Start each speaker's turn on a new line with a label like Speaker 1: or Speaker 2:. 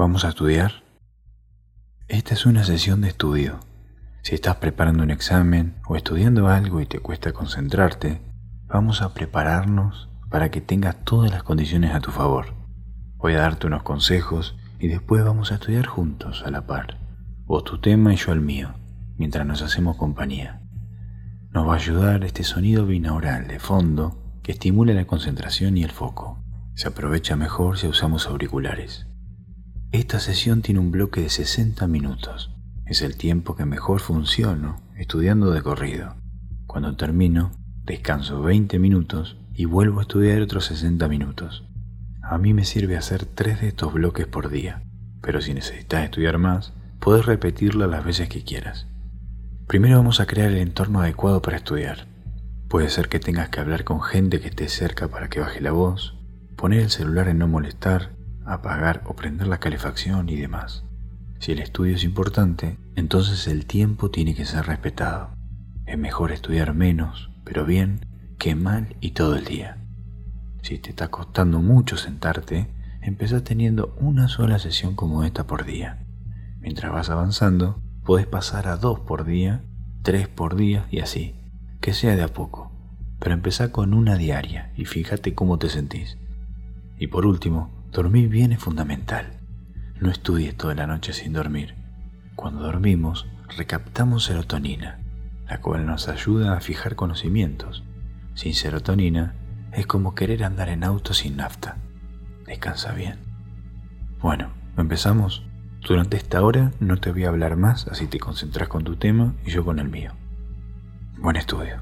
Speaker 1: ¿Vamos a estudiar? Esta es una sesión de estudio. Si estás preparando un examen o estudiando algo y te cuesta concentrarte, vamos a prepararnos para que tengas todas las condiciones a tu favor. Voy a darte unos consejos y después vamos a estudiar juntos a la par. Vos tu tema y yo el mío, mientras nos hacemos compañía. Nos va a ayudar este sonido binaural de fondo que estimula la concentración y el foco. Se aprovecha mejor si usamos auriculares. Esta sesión tiene un bloque de 60 minutos. Es el tiempo que mejor funciono estudiando de corrido. Cuando termino, descanso 20 minutos y vuelvo a estudiar otros 60 minutos. A mí me sirve hacer tres de estos bloques por día, pero si necesitas estudiar más, puedes repetirla las veces que quieras. Primero vamos a crear el entorno adecuado para estudiar. Puede ser que tengas que hablar con gente que esté cerca para que baje la voz, poner el celular en no molestar apagar o prender la calefacción y demás. Si el estudio es importante, entonces el tiempo tiene que ser respetado. Es mejor estudiar menos, pero bien, que mal y todo el día. Si te está costando mucho sentarte, empezás teniendo una sola sesión como esta por día. Mientras vas avanzando, podés pasar a dos por día, tres por día y así, que sea de a poco. Pero empezá con una diaria y fíjate cómo te sentís. Y por último, Dormir bien es fundamental. No estudies toda la noche sin dormir. Cuando dormimos, recaptamos serotonina, la cual nos ayuda a fijar conocimientos. Sin serotonina, es como querer andar en auto sin nafta. Descansa bien. Bueno, ¿empezamos? Durante esta hora no te voy a hablar más, así te concentras con tu tema y yo con el mío. Buen estudio.